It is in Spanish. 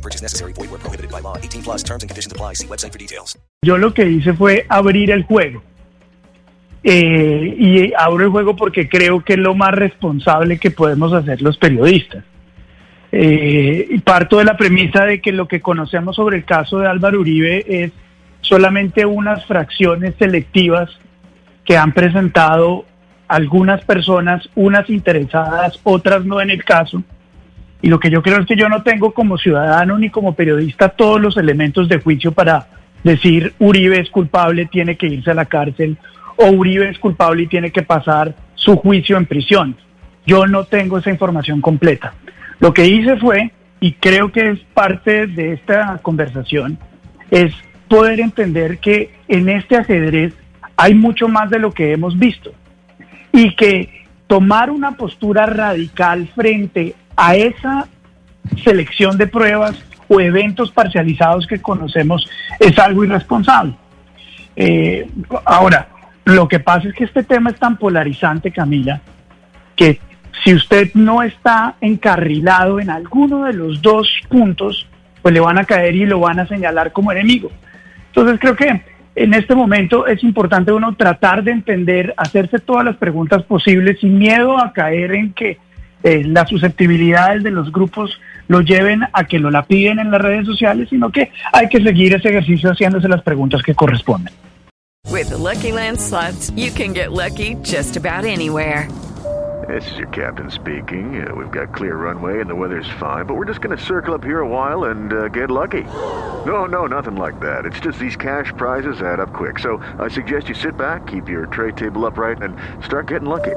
No purchase necessary. Void where prohibited by law. 18 plus terms and conditions apply. See website for details. Yo lo que hice fue abrir el juego. Eh, y abro el juego porque creo que es lo más responsable que podemos hacer los periodistas. Eh, parto de la premisa de que lo que conocemos sobre el caso de Álvaro Uribe es solamente unas fracciones selectivas que han presentado algunas personas, unas interesadas, otras no en el caso. Y lo que yo creo es que yo no tengo como ciudadano ni como periodista todos los elementos de juicio para decir Uribe es culpable, tiene que irse a la cárcel, o Uribe es culpable y tiene que pasar su juicio en prisión. Yo no tengo esa información completa. Lo que hice fue, y creo que es parte de esta conversación, es poder entender que en este ajedrez hay mucho más de lo que hemos visto y que tomar una postura radical frente a esa selección de pruebas o eventos parcializados que conocemos es algo irresponsable. Eh, ahora, lo que pasa es que este tema es tan polarizante, Camila, que si usted no está encarrilado en alguno de los dos puntos, pues le van a caer y lo van a señalar como enemigo. Entonces creo que en este momento es importante uno tratar de entender, hacerse todas las preguntas posibles sin miedo a caer en que eh, las susceptibilidades de los grupos lo lleven a que lo la piden en las redes sociales, sino que hay que seguir ese ejercicio haciéndose las preguntas que corresponden. With the Lucky Land slots, you can get lucky just about anywhere. This is your captain speaking. Uh, we've got clear runway and the weather's fine, but we're just going to circle up here a while and uh, get lucky. No, no, nothing like that. It's just these cash prizes add up quick. So I suggest you sit back, keep your tray table upright, and start getting lucky.